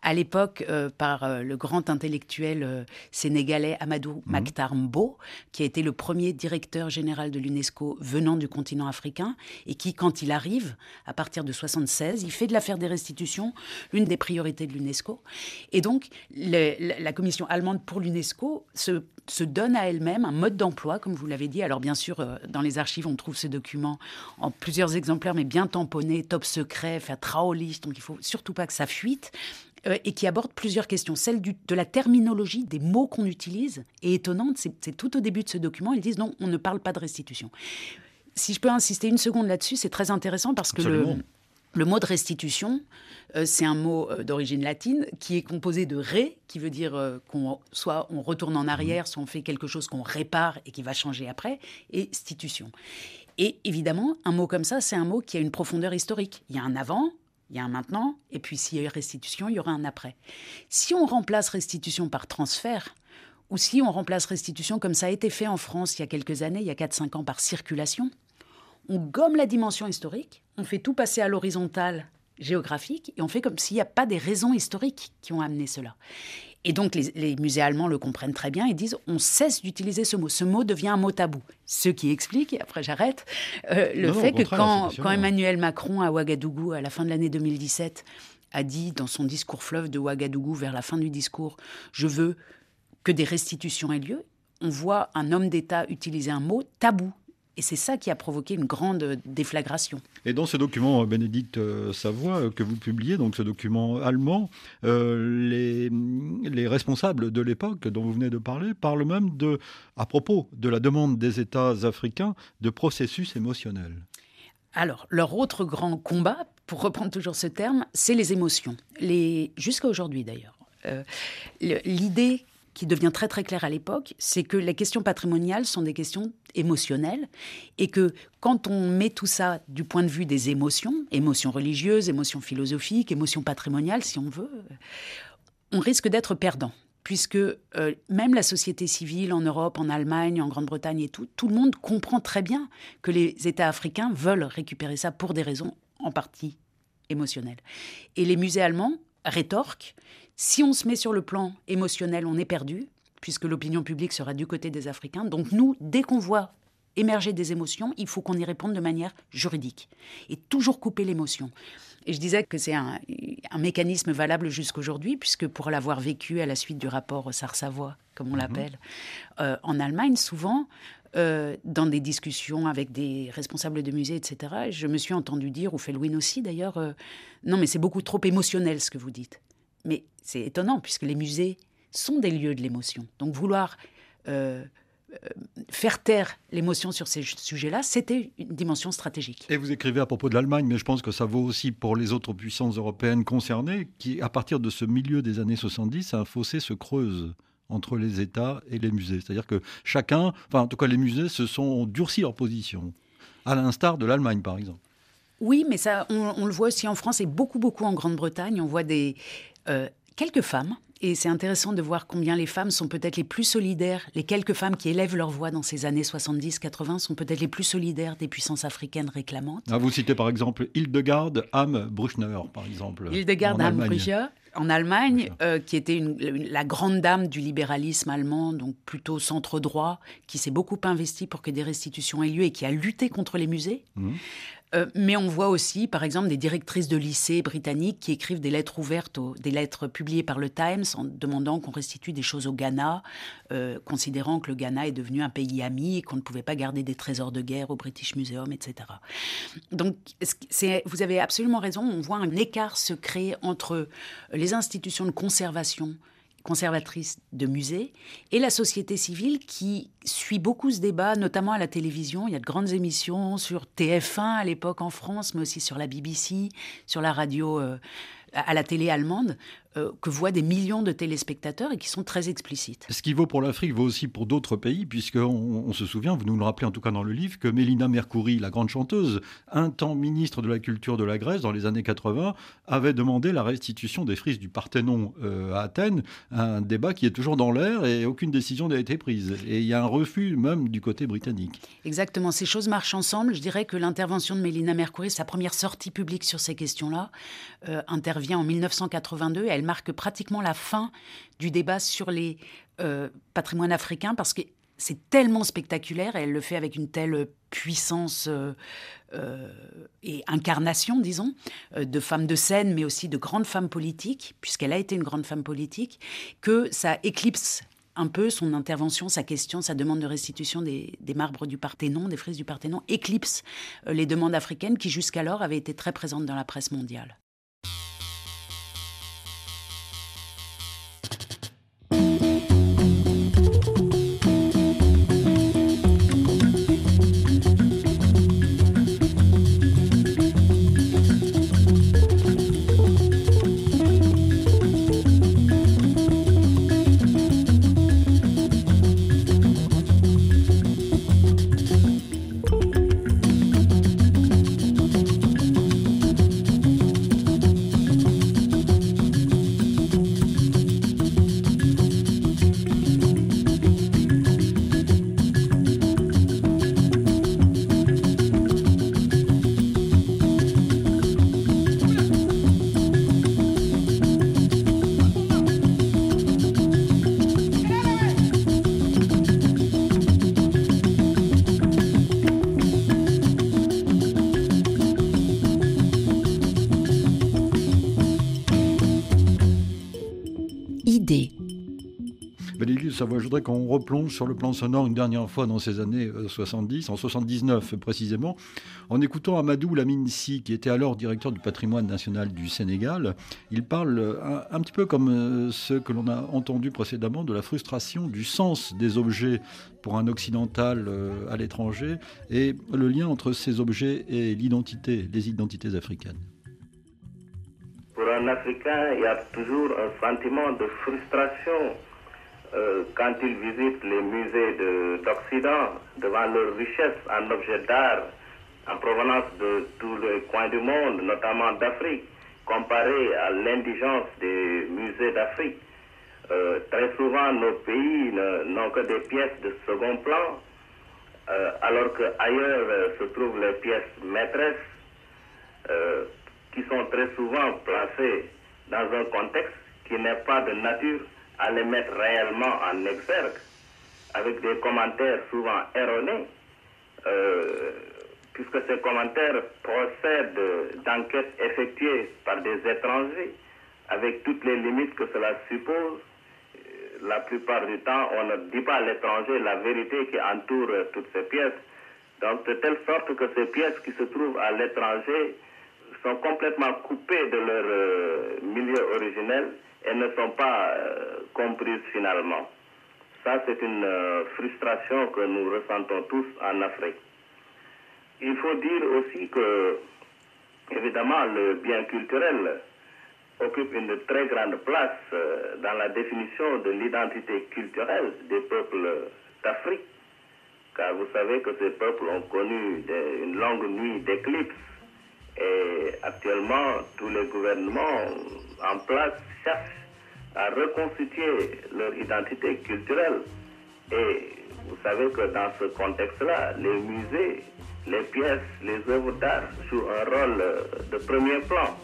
Speaker 1: à l'époque euh, par euh, le grand intellectuel euh, sénégalais Amadou mmh. Makhtar Mbo, qui a été le premier directeur général de l'UNESCO venant du continent africain et qui, quand il arrive, à partir de 76, il fait de l'affaire des restitutions l'une des priorités de l'UNESCO. Et donc, la commission allemande pour l'UNESCO se, se, donne à elle-même un mode d'emploi, comme vous l'avez dit. Alors, bien sûr, dans les archives, on trouve ce document en plusieurs exemplaires, mais bien tamponné, top secret, fait donc il faut surtout pas que ça fuite. Euh, et qui aborde plusieurs questions. Celle du, de la terminologie, des mots qu'on utilise, est étonnante. C'est tout au début de ce document. Ils disent non, on ne parle pas de restitution. Si je peux insister une seconde là-dessus, c'est très intéressant parce que le, le, mot de restitution, euh, c'est un mot euh, d'origine latine qui est composé de ré, qui veut dire qu'on soit on retourne en arrière, soit on fait quelque chose qu'on répare et qui va changer après, et stitution. Et évidemment, un mot comme ça, c'est un mot qui a une profondeur historique. Il y a un avant, il y a un maintenant, et puis s'il y a restitution, il y aura un après. Si on remplace restitution par transfert, ou si on remplace restitution comme ça a été fait en France il y a quelques années, il y a 4-5 ans, par circulation, on gomme la dimension historique, on fait tout passer à l'horizontale géographique, et on fait comme s'il n'y a pas des raisons historiques qui ont amené cela. Et donc les, musées allemands le comprennent très bien et disent on cesse d'utiliser ce mot. Ce mot devient un mot tabou. Ce qui explique, et après j'arrête, euh, le fait que quand, quand, Emmanuel Macron à Ouagadougou, à la fin de l'année 2017, a dit dans son discours fleuve de Ouagadougou, vers la fin du discours, je veux que des restitutions aient lieu, on voit un homme d'État utiliser un mot tabou. Et c'est ça qui a provoqué une grande déflagration.
Speaker 2: Et dans ce document, Bénédicte euh, Savoie, euh, que vous publiez, donc ce document allemand, euh, les, les, responsables de l'époque dont vous venez de parler parlent même de, à propos de la demande des États africains, de processus émotionnel.
Speaker 1: Alors, leur autre grand combat, pour reprendre toujours ce terme, c'est les émotions. Les... Jusqu'à aujourd'hui d'ailleurs. L'idée qui devient très très clair à l'époque, c'est que les questions patrimoniales sont des questions émotionnelles et que quand on met tout ça du point de vue des émotions, émotions religieuses, émotions philosophiques, émotions patrimoniales si on veut, on risque d'être perdant puisque euh, même la société civile en Europe, en Allemagne, en Grande-Bretagne et tout, tout le monde comprend très bien que les États africains veulent récupérer ça pour des raisons en partie émotionnelles. Et les musées allemands rétorquent si on se met sur le plan émotionnel, on est perdu, puisque l'opinion publique sera du côté des Africains. Donc nous, dès qu'on voit émerger des émotions, il faut qu'on y réponde de manière juridique et toujours couper l'émotion. Et je disais que c'est un, mécanisme valable jusqu'aujourd'hui, puisque pour l'avoir vécu à la suite du rapport Sars-Savoie, comme on mhm. l'appelle, euh, en Allemagne, souvent, euh, dans des discussions avec des responsables de musées, etc., je me suis entendu dire, ou Felwin aussi d'ailleurs, euh, non mais c'est beaucoup trop émotionnel ce que vous dites. Mais c'est étonnant, puisque les musées sont des lieux de l'émotion. Donc vouloir euh, euh, faire taire l'émotion sur ces sujets-là, c'était une dimension stratégique.
Speaker 2: Et vous écrivez à propos de l'Allemagne, mais je pense que ça vaut aussi pour les autres puissances européennes concernées, qui, à partir de ce milieu des années 70, un fossé se creuse entre les États et les musées. C'est-à-dire que chacun, enfin en tout cas les musées, se sont durcis leur position, à l'instar de l'Allemagne par exemple.
Speaker 1: Oui, mais ça, on, le voit aussi en France et beaucoup, beaucoup en Grande-Bretagne. On voit des, euh, quelques femmes. Et c'est intéressant de voir combien les femmes sont peut-être les plus solidaires. Les quelques femmes qui élèvent leur voix dans ces années 70-80 sont peut-être les plus solidaires des puissances africaines réclamantes.
Speaker 2: Ah, vous citez par exemple Hildegarde Am Bruchner, par exemple.
Speaker 1: Hildegarde Am Bruchner, en Allemagne, euh, qui était la grande dame du libéralisme allemand, donc plutôt centre-droit, qui s'est beaucoup investi pour que des restitutions aient lieu et qui a lutté contre les musées. Mmh. Euh, mais on voit aussi, par exemple, des directrices de lycées britanniques qui écrivent des lettres ouvertes, des lettres publiées par le Times en demandant qu'on restitue des choses au Ghana, euh, considérant que le Ghana est devenu un pays ami et qu'on ne pouvait pas garder des trésors de guerre au British Museum, etc. Donc, vous avez absolument raison, on voit un écart se créer entre les institutions de conservation conservatrice de musées, et la société civile qui suit beaucoup ce débat, notamment à la télévision. Il y a de grandes émissions sur TF1 à l'époque en France, mais aussi sur la BBC, sur la radio, euh, à la télé allemande euh, que voient des millions de téléspectateurs et qui sont très explicites.
Speaker 2: Ce qui vaut pour l'Afrique vaut aussi pour d'autres pays, puisqu'on on se souvient, vous nous le rappelez en tout cas dans le livre, que Mélina Mercouri, la grande chanteuse, un temps ministre de la Culture de la Grèce dans les années 80, avait demandé la restitution des frises du Parthénon euh, à Athènes, un débat qui est toujours dans l'air et aucune décision n'a été prise. Et il y a un refus même du côté britannique.
Speaker 1: Exactement, ces choses marchent ensemble. Je dirais que l'intervention de Mélina Mercouri, sa première sortie publique sur ces questions-là, euh, intervient en 1982 elle marque pratiquement la fin du débat sur les euh, patrimoines africains parce que c'est tellement spectaculaire et elle le fait avec une telle puissance euh, euh, et incarnation, disons, de femmes de scène, mais aussi de grandes femmes politiques, puisqu'elle a été une grande femme politique, que ça éclipse un peu son intervention, sa question, sa demande de restitution des marbres du Parthénon, des frises du Parthénon, éclipse les demandes africaines qui jusqu'alors avaient été très présentes dans la presse mondiale.
Speaker 2: Voudrais qu'on replonge sur le plan sonore une dernière fois dans ces années 70, euh, en 79 précisément, en écoutant Amadou Lamine Si, qui était alors directeur du patrimoine national du Sénégal. Il parle euh, un, petit peu comme euh, ce que l'on a entendu précédemment de la frustration du sens des objets pour un occidental à l'étranger et le lien entre ces objets et l'identité, les identités africaines.
Speaker 8: Pour un Africain, il y a toujours un sentiment de frustration euh, quand ils visitent les musées d'Occident, devant leur richesse en objets d'art en provenance de tous les coins du monde, notamment d'Afrique, comparé à l'indigence des musées d'Afrique. Euh, très souvent, nos pays n'ont que des pièces de second plan, euh, alors qu'ailleurs se trouvent les pièces maîtresses, qui sont très souvent placées dans un contexte qui n'est pas de nature à les mettre réellement en exergue, avec des commentaires souvent erronés, euh, puisque ces commentaires procèdent d'enquêtes effectuées par des étrangers, avec toutes les limites que cela suppose. Euh, la plupart du temps, on ne dit pas à l'étranger la vérité qui entoure toutes ces pièces. Donc, de telle sorte que ces pièces qui se trouvent à l'étranger sont complètement coupées de leur euh, milieu originel elles ne sont pas euh, comprises finalement. Ça, c'est une euh, frustration que nous ressentons tous en Afrique. Il faut dire aussi que, évidemment, le bien culturel occupe une très grande place euh, dans la définition de l'identité culturelle des peuples d'Afrique, car vous savez que ces peuples ont connu une longue nuit d'éclipse et actuellement tous les gouvernements en place cherchent à reconstituer leur identité culturelle. Et vous savez que dans ce contexte-là, les musées, les pièces, les œuvres d'art jouent un rôle de premier plan.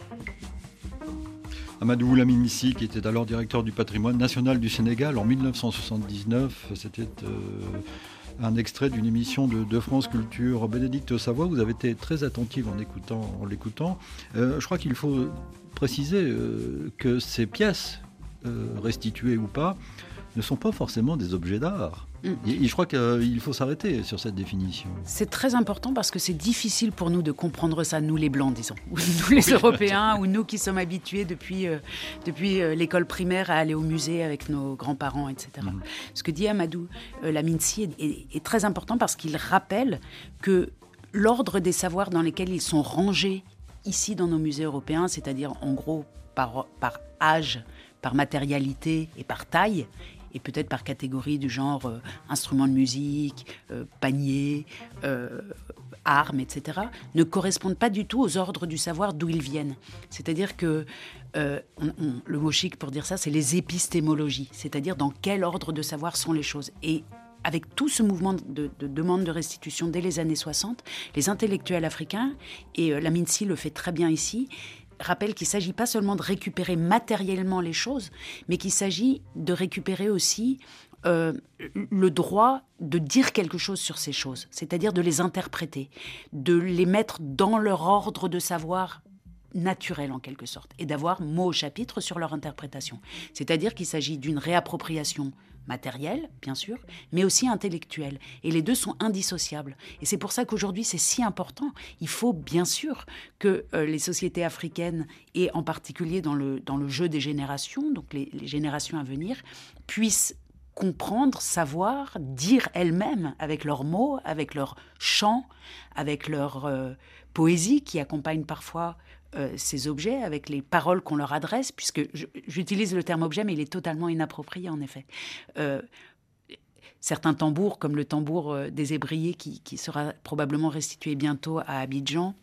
Speaker 2: Amadou Laminissi, qui était alors directeur du patrimoine national du Sénégal en 1979, c'était euh, un extrait d'une émission de, France Culture. Bénédicte Savoie, vous avez été très attentive en écoutant, en l'écoutant. Euh, je crois qu'il faut préciser euh, que ces pièces euh, restitués ou pas, ne sont pas forcément des objets d'art. Je crois qu'il faut s'arrêter sur cette définition.
Speaker 1: C'est très important parce que c'est difficile pour nous de comprendre ça, nous les Blancs, disons, ou nous les Européens, ou nous qui sommes habitués depuis, euh, depuis euh, l'école primaire à aller au musée avec nos grands-parents, etc. Mm. Ce que dit Amadou Laminsi est, est très important parce qu'il rappelle que l'ordre des savoirs dans lesquels ils sont rangés ici dans nos musées européens, c'est-à-dire en gros par, par âge, par matérialité et par taille, et peut-être par catégorie du genre euh, instruments de musique, euh, panier, euh, armes, etc., ne correspondent pas du tout aux ordres du savoir d'où ils viennent. C'est-à-dire que le mot chic pour dire ça, c'est les épistémologies, c'est-à-dire dans quel ordre de savoir sont les choses. Et avec tout ce mouvement de, demande de restitution dès les années 60, les intellectuels africains, et la MINSI le fait très bien ici, rappelle qu'il ne s'agit pas seulement de récupérer matériellement les choses, mais qu'il s'agit de récupérer aussi euh, le droit de dire quelque chose sur ces choses, c'est-à-dire de les interpréter, de les mettre dans leur ordre de savoir naturel en quelque sorte, et d'avoir mot au chapitre sur leur interprétation. C'est-à-dire qu'il s'agit d'une réappropriation matériel, bien sûr, mais aussi intellectuel. Et les deux sont indissociables. Et c'est pour ça qu'aujourd'hui, c'est si important. Il faut bien sûr que euh, les sociétés africaines, et en particulier dans le, dans le jeu des générations, donc les, générations à venir, puissent comprendre, savoir, dire elles-mêmes avec leurs mots, avec leurs chants, avec leur euh, poésie qui accompagne parfois euh, ces objets, avec les paroles qu'on leur adresse, puisque j'utilise le terme objet, mais il est totalement inapproprié en effet. Euh, certains tambours, comme le tambour euh, des ébriers qui, qui, sera probablement restitué bientôt à Abidjan,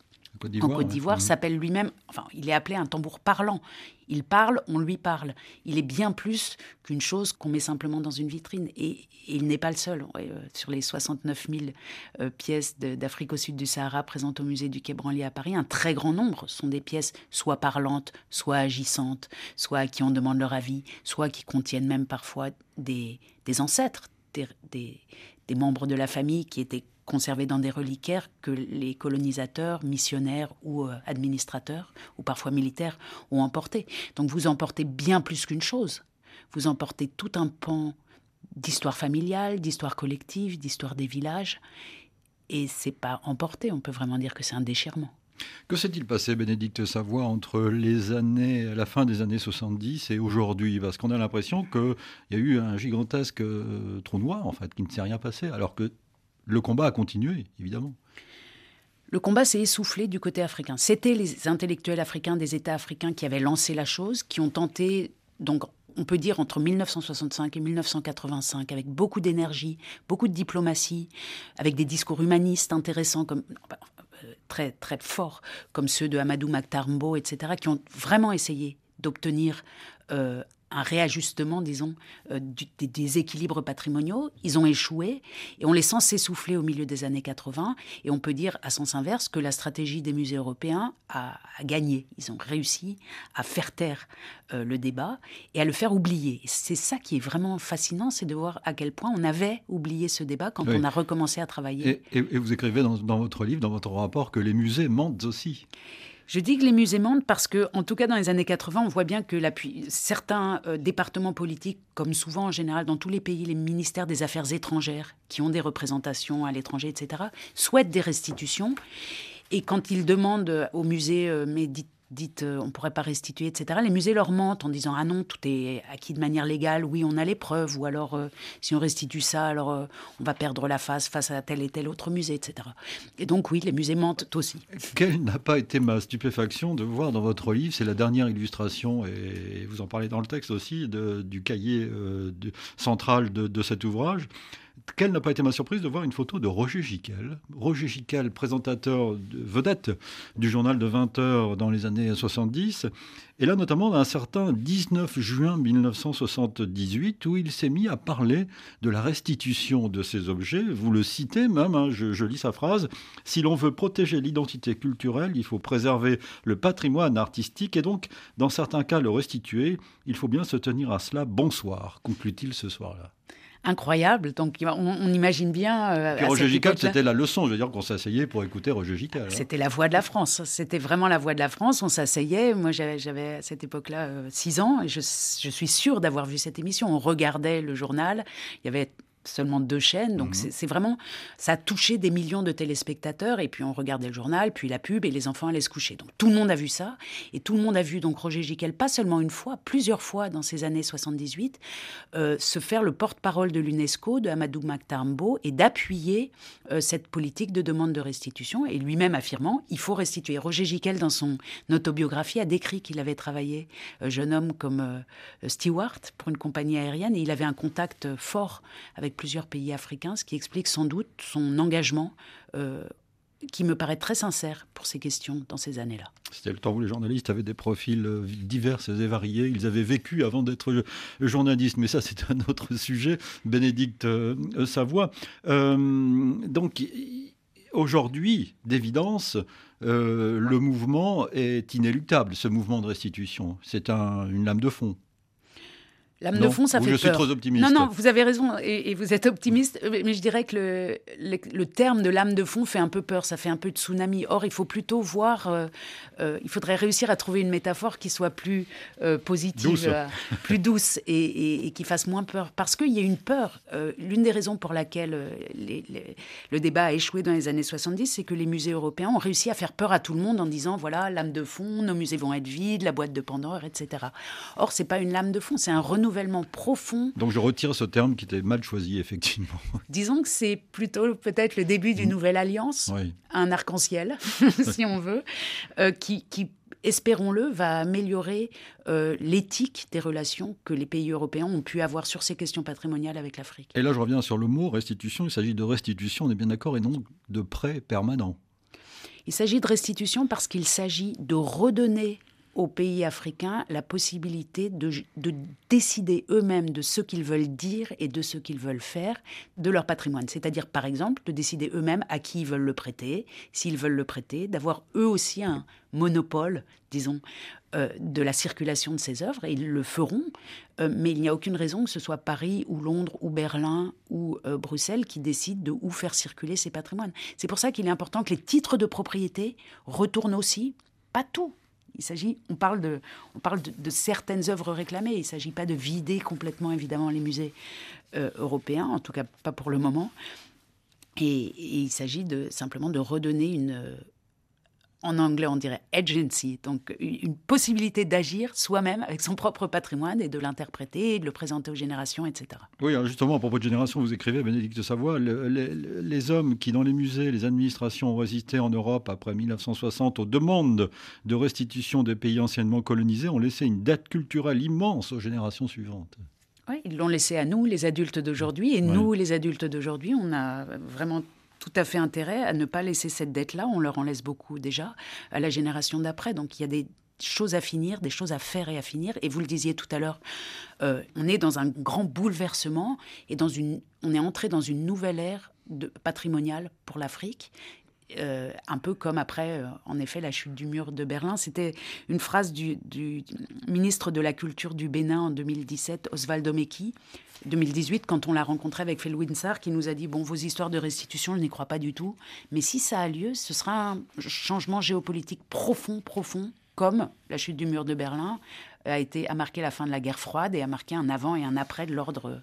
Speaker 1: en Côte d'Ivoire, s'appelle lui-même, enfin, il est appelé un tambour parlant. Il parle, on lui parle. Il est bien plus qu'une chose qu'on met simplement dans une vitrine. Et, il n'est pas le seul. Euh, sur les 69 000 euh, pièces d'Afrique au sud du Sahara présentes au musée du Quai Branly à Paris, un très grand nombre sont des pièces soit parlantes, soit agissantes, soit qui en demandent leur avis, soit qui contiennent même parfois des, ancêtres, des, des membres de la famille qui étaient conservés dans des reliquaires que les colonisateurs, missionnaires ou euh, administrateurs, ou parfois militaires, ont emportés. Donc vous emportez bien plus qu'une chose. Vous emportez tout un pan d'histoire familiale, d'histoire collective, d'histoire des villages. Et c'est pas emporté, on peut vraiment dire que c'est un déchirement.
Speaker 2: Que s'est-il passé, Bénédicte Savoie, entre les années, la fin des années 70 et aujourd'hui? Parce qu'on a l'impression qu'il y a eu un gigantesque euh, trou noir, en fait, qui ne s'est rien passé, alors que le combat a continué, évidemment.
Speaker 1: Le combat s'est essoufflé du côté africain. C'était les intellectuels africains des États africains qui avaient lancé la chose, qui ont tenté, donc on peut dire entre 1965 et 1985, avec beaucoup d'énergie, beaucoup de diplomatie, avec des discours humanistes intéressants comme euh, très très forts, comme ceux de Amadou Maktarmbo, etc., qui ont vraiment essayé d'obtenir euh, un réajustement, disons, euh, des déséquilibres patrimoniaux. Ils ont échoué et on les sent s'essouffler au milieu des années 80. Et on peut dire, à sens inverse, que la stratégie des musées européens a, gagné. Ils ont réussi à faire taire euh, le débat et à le faire oublier. C'est ça qui est vraiment fascinant, c'est de voir à quel point on avait oublié ce débat quand on a recommencé à travailler.
Speaker 2: Et, vous écrivez dans, dans votre livre, dans votre rapport, que les musées mentent aussi.
Speaker 1: Je dis que les musées mentent parce que, en tout cas, dans les années 80, on voit bien que certains euh, départements politiques, comme souvent en général dans tous les pays, les ministères des Affaires étrangères, qui ont des représentations à l'étranger, etc., souhaitent des restitutions. Et quand ils demandent aux musées euh, dites euh, on ne pourrait pas restituer, etc. Les musées leur mentent en disant ah non, tout est acquis de manière légale, oui, on a les preuves, ou alors euh, si on restitue ça, alors euh, on va perdre la face face à tel et tel autre musée, etc. Et donc oui, les musées mentent aussi.
Speaker 2: Quelle n'a pas été ma stupéfaction de voir dans votre livre, c'est la dernière illustration, et vous en parlez dans le texte aussi, du cahier central de, de cet ouvrage quelle n'a pas été ma surprise de voir une photo de Roger Giquel. Roger Giquel, présentateur de, vedette du journal de 20 heures dans les années 70. Et là, notamment, un certain 19 juin 1978, où il s'est mis à parler de la restitution de ces objets. Vous le citez même, hein, je, je lis sa phrase. Si l'on veut protéger l'identité culturelle, il faut préserver le patrimoine artistique et donc, dans certains cas, le restituer. Il faut bien se tenir à cela. Bonsoir, conclut-il ce soir-là
Speaker 1: incroyable. Donc on, imagine bien.
Speaker 2: Euh, Roger Gical, c'était la leçon. Je veux dire qu'on s'asseyait pour écouter Roger Gical. Hein.
Speaker 1: C'était la voix de la France. C'était vraiment la voix de la France. On s'asseyait. Moi, j'avais à cette époque-là 6 euh, ans et je, je suis sûre d'avoir vu cette émission. On regardait le journal. Il y avait seulement deux chaînes. Donc mhm. c'est vraiment, ça a touché des millions de téléspectateurs. Et puis on regardait le journal, puis la pub, et les enfants allaient se coucher. Donc tout le monde a vu ça. Et tout le monde a vu donc Roger Giquel, pas seulement une fois, plusieurs fois dans ces années 78, euh, se faire le porte-parole de l'UNESCO, de Amadou Maktarmbo, et d'appuyer euh, cette politique de demande de restitution. Et lui-même affirmant, il faut restituer. Roger Giquel, dans son autobiographie, a décrit qu'il avait travaillé, euh, jeune homme, comme steward pour une compagnie aérienne, et il avait un contact fort avec plusieurs pays africains, ce qui explique sans doute son engagement euh, qui me paraît très sincère pour ces questions dans ces années-là.
Speaker 2: C'était le temps où les journalistes avaient des profils euh, divers et variés. Ils avaient vécu avant d'être journalistes, mais ça c'est un autre sujet. Bénédicte euh, Savoie. donc aujourd'hui, d'évidence, le mouvement est inéluctable, ce mouvement de restitution. C'est une lame de fond.
Speaker 1: L'âme de fond, ça fait
Speaker 2: je
Speaker 1: peur.
Speaker 2: suis trop optimiste.
Speaker 1: Non, non, vous avez raison, et, vous êtes optimiste, mais je dirais que le, le, terme de l'âme de fond fait un peu peur, ça fait un peu de tsunami. Or, il faut plutôt voir, euh, euh, il faudrait réussir à trouver une métaphore qui soit plus euh, positive, plus douce, et, qui fasse moins peur. Parce qu'il y a une peur. L'une des raisons pour laquelle le débat a échoué dans les années 70, c'est que les musées européens ont réussi à faire peur à tout le monde en disant, voilà, l'âme de fond, nos musées vont être vides, la boîte de Pandore, etc. Or, c'est pas une lame de fond, c'est un renouvellement renouvellement profond.
Speaker 2: Donc je retire ce terme qui était mal choisi, effectivement.
Speaker 1: Disons que c'est plutôt peut-être le début d'une mm. nouvelle alliance, un arc-en-ciel, si on veut, euh, qui, espérons-le, va améliorer euh, l'éthique des relations que les pays européens ont pu avoir sur ces questions patrimoniales avec l'Afrique.
Speaker 2: Et là, je reviens sur le mot restitution. Il s'agit de restitution, on est bien d'accord, et non de prêt permanent.
Speaker 1: Il s'agit de restitution parce qu'il s'agit de redonner aux pays africains la possibilité de, décider eux-mêmes de ce qu'ils veulent dire et de ce qu'ils veulent faire de leur patrimoine. C'est-à-dire, par exemple, de décider eux-mêmes à qui ils veulent le prêter, s'ils veulent le prêter, d'avoir eux aussi un monopole, disons, euh, de la circulation de ces œuvres, et ils le feront, euh, mais il n'y a aucune raison que ce soit Paris ou Londres ou Berlin ou euh, Bruxelles qui décident de où faire circuler ces patrimoines. C'est pour ça qu'il est important que les titres de propriété retournent aussi, pas tout, il s'agit, on parle de, on certaines œuvres réclamées. Il ne s'agit pas de vider complètement, évidemment, les musées euh, européens, en tout cas pas pour le moment. Et, et il s'agit de simplement de redonner une, en anglais on dirait agency, donc une possibilité d'agir soi-même avec son propre patrimoine et de l'interpréter, de le présenter aux générations, etc.
Speaker 2: Oui, justement, à propos de génération, vous écrivez, Bénédicte de Savoie, les hommes qui dans les musées, les administrations ont résisté en Europe après 1960 aux demandes de restitution des pays anciennement colonisés ont laissé une dette culturelle immense aux générations suivantes.
Speaker 1: Oui, ils l'ont laissé à nous, les adultes d'aujourd'hui, et nous, les adultes d'aujourd'hui, on a vraiment tout à fait intérêt à ne pas laisser cette dette-là, on leur en laisse beaucoup déjà, à la génération d'après. Donc il y a des choses à finir, des choses à faire et à finir. Et vous le disiez tout à l'heure, euh, on est dans un grand bouleversement et dans une, on est entré dans une nouvelle ère de, patrimoniale pour l'Afrique. Euh, un peu comme après, euh, en effet, la chute du mur de Berlin. C'était une phrase du, ministre de la Culture du Bénin en 2017, Osvaldo Meki, 2018, quand on l'a rencontré avec Phil Winsar, qui nous a dit Bon, vos histoires de restitution, je n'y crois pas du tout. Mais si ça a lieu, ce sera un changement géopolitique profond, profond, comme la chute du mur de Berlin a, été, a marqué la fin de la guerre froide et a marqué un avant et un après de l'ordre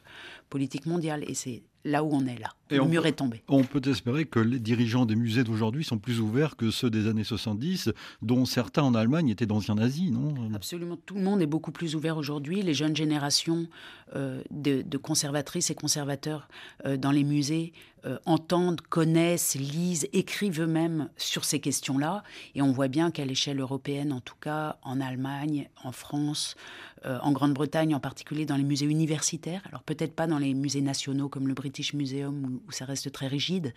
Speaker 1: politique mondial. Et c'est là où on est là. Le mur est tombé.
Speaker 2: On peut espérer que les dirigeants des musées d'aujourd'hui sont plus ouverts que ceux des années 70, dont certains en Allemagne étaient d'anciens nazis, non?
Speaker 1: Absolument. Tout le monde est beaucoup plus ouvert aujourd'hui. Les jeunes générations euh, de, conservatrices et conservateurs euh, dans les musées euh, entendent, connaissent, lisent, écrivent eux-mêmes sur ces questions-là. Et on voit bien qu'à l'échelle européenne, en tout cas, en Allemagne, en France, en Grande-Bretagne, en particulier dans les musées universitaires, alors peut-être pas dans les musées nationaux comme le British Museum où, ça reste très rigide,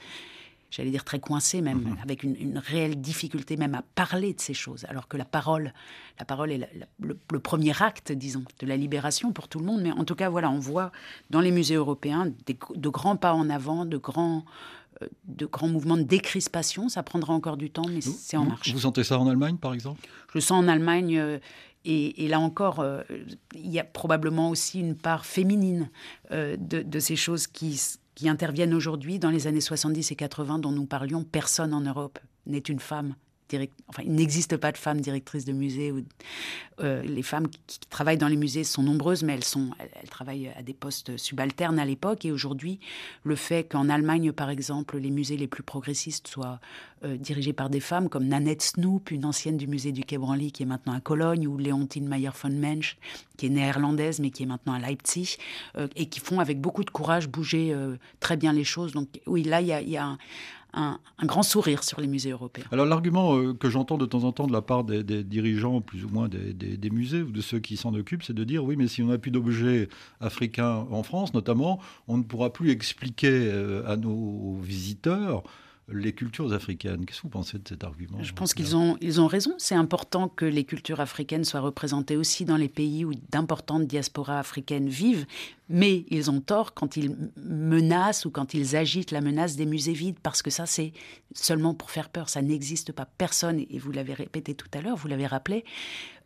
Speaker 1: j'allais dire très coincé même, mhm. avec une, réelle difficulté même à parler de ces choses, alors que la parole, la parole est le, premier acte, disons, de la libération pour tout le monde. Mais en tout cas, voilà, on voit dans les musées européens de grands pas en avant, de grands euh, de grands mouvements de décrispation. Ça prendra encore du temps, mais c'est en marche.
Speaker 2: Vous sentez ça en Allemagne, par exemple?
Speaker 1: Je le sens en Allemagne euh, et, là encore, euh, il y a probablement aussi une part féminine euh, de, ces choses qui, interviennent aujourd'hui. Dans les années 70 et 80 dont nous parlions, personne en Europe n'est une femme enfin, il n'existe pas de femmes directrices de musée. Ou, euh, les femmes qui, travaillent dans les musées sont nombreuses, mais elles, travaillent à des postes subalternes à l'époque. Et aujourd'hui, le fait qu'en Allemagne, par exemple, les musées les plus progressistes soient euh, dirigés par des femmes, comme Nanette Snoop, une ancienne du musée du Quai Branly, qui est maintenant à Cologne, ou Léontine Meyer von Mensch, qui est néerlandaise, mais qui est maintenant à Leipzig, euh, et qui font avec beaucoup de courage bouger très bien les choses. Donc oui, là, il y a, y a un, un, grand sourire sur les musées européens.
Speaker 2: Alors l'argument euh, que j'entends de temps en temps de la part des, dirigeants, plus ou moins des, musées ou de ceux qui s'en occupent, c'est de dire oui, mais si on n'a plus d'objets africains en France, notamment, on ne pourra plus expliquer euh, à nos visiteurs les cultures africaines. Qu'est-ce que vous pensez de cet argument
Speaker 1: Je pense qu'ils ont, ils ont raison. C'est important que les cultures africaines soient représentées aussi dans les pays où d'importantes diasporas africaines vivent. Mais ils ont tort quand ils menacent ou quand ils agitent la menace des musées vides, parce que ça, c'est seulement pour faire peur. Ça n'existe pas. Personne, et vous l'avez répété tout à l'heure, vous l'avez rappelé,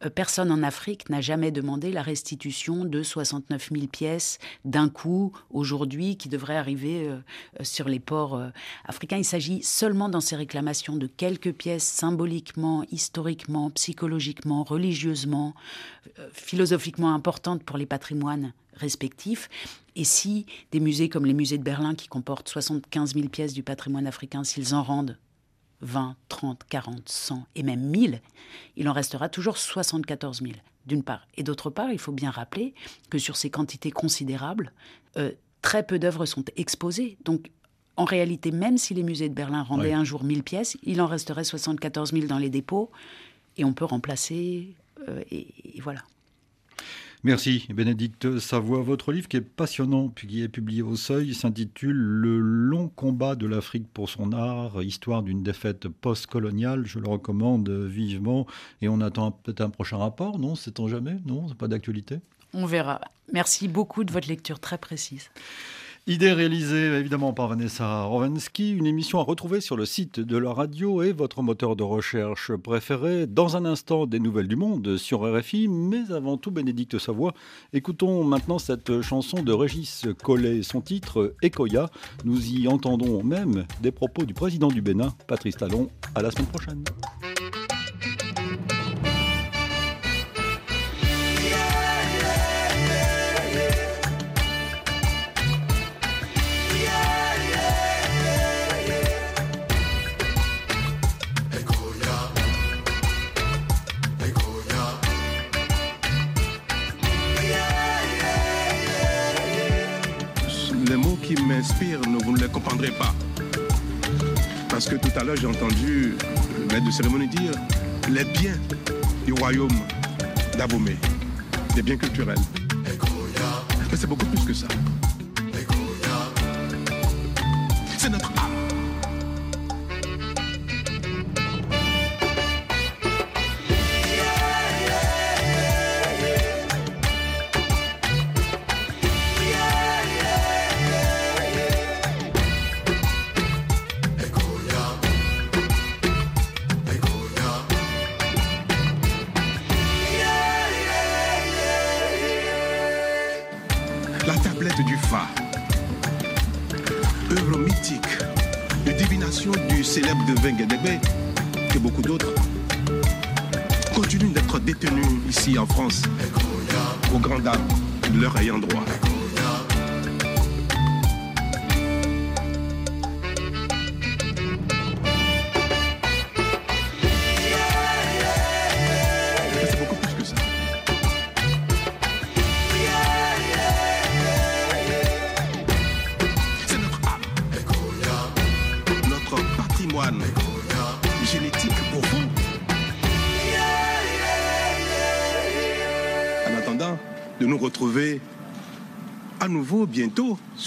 Speaker 1: personne en Afrique n'a jamais demandé la restitution de 69 000 pièces d'un coup, aujourd'hui, qui devraient arriver euh, euh, sur les ports africains. Il s'agit seulement dans ces réclamations de quelques pièces symboliquement, historiquement, psychologiquement, religieusement, philosophiquement importantes pour les patrimoines respectifs. Et si des musées comme les musées de Berlin, qui comportent 75 000 pièces du patrimoine africain, s'ils en rendent 20, 30, 40, 100 et même 1000, il en restera toujours 74 000, d'une part. Et d'autre part, il faut bien rappeler que sur ces quantités considérables, euh, très peu d'œuvres sont exposées. Donc, en réalité, même si les musées de Berlin rendaient un jour 1000 pièces, il en resterait 74 000 dans les dépôts et on peut remplacer. Euh, et voilà.
Speaker 2: Merci Bénédicte Savoie. Votre livre qui est passionnant, puis qui est publié au Seuil, s'intitule Le long combat de l'Afrique pour son art, histoire d'une défaite post-coloniale. Je le recommande vivement et on attend peut-être un prochain rapport, non? C'est en jamais? Non? C'est pas d'actualité?
Speaker 1: On verra. Merci beaucoup de votre lecture très précise.
Speaker 2: Idée réalisée évidemment par Vanessa Rovensky, une émission à retrouver sur le site de la radio et votre moteur de recherche préféré. Dans un instant, des nouvelles du monde sur RFI, mais avant tout, Bénédicte Savoie. Écoutons maintenant cette chanson de Régis Collet, son titre Ekoya. Nous y entendons même des propos du président du Bénin, Patrice Talon. À la semaine prochaine.
Speaker 9: Vous ne les comprendrez pas. Parce que tout à l'heure, j'ai entendu maître de cérémonie dire les biens du royaume d'Abomey, des biens culturels. Mais c'est beaucoup plus que ça. C'est notre en France aux grandes dames leur ayant droit.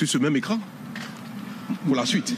Speaker 9: Ce même écran pour la suite.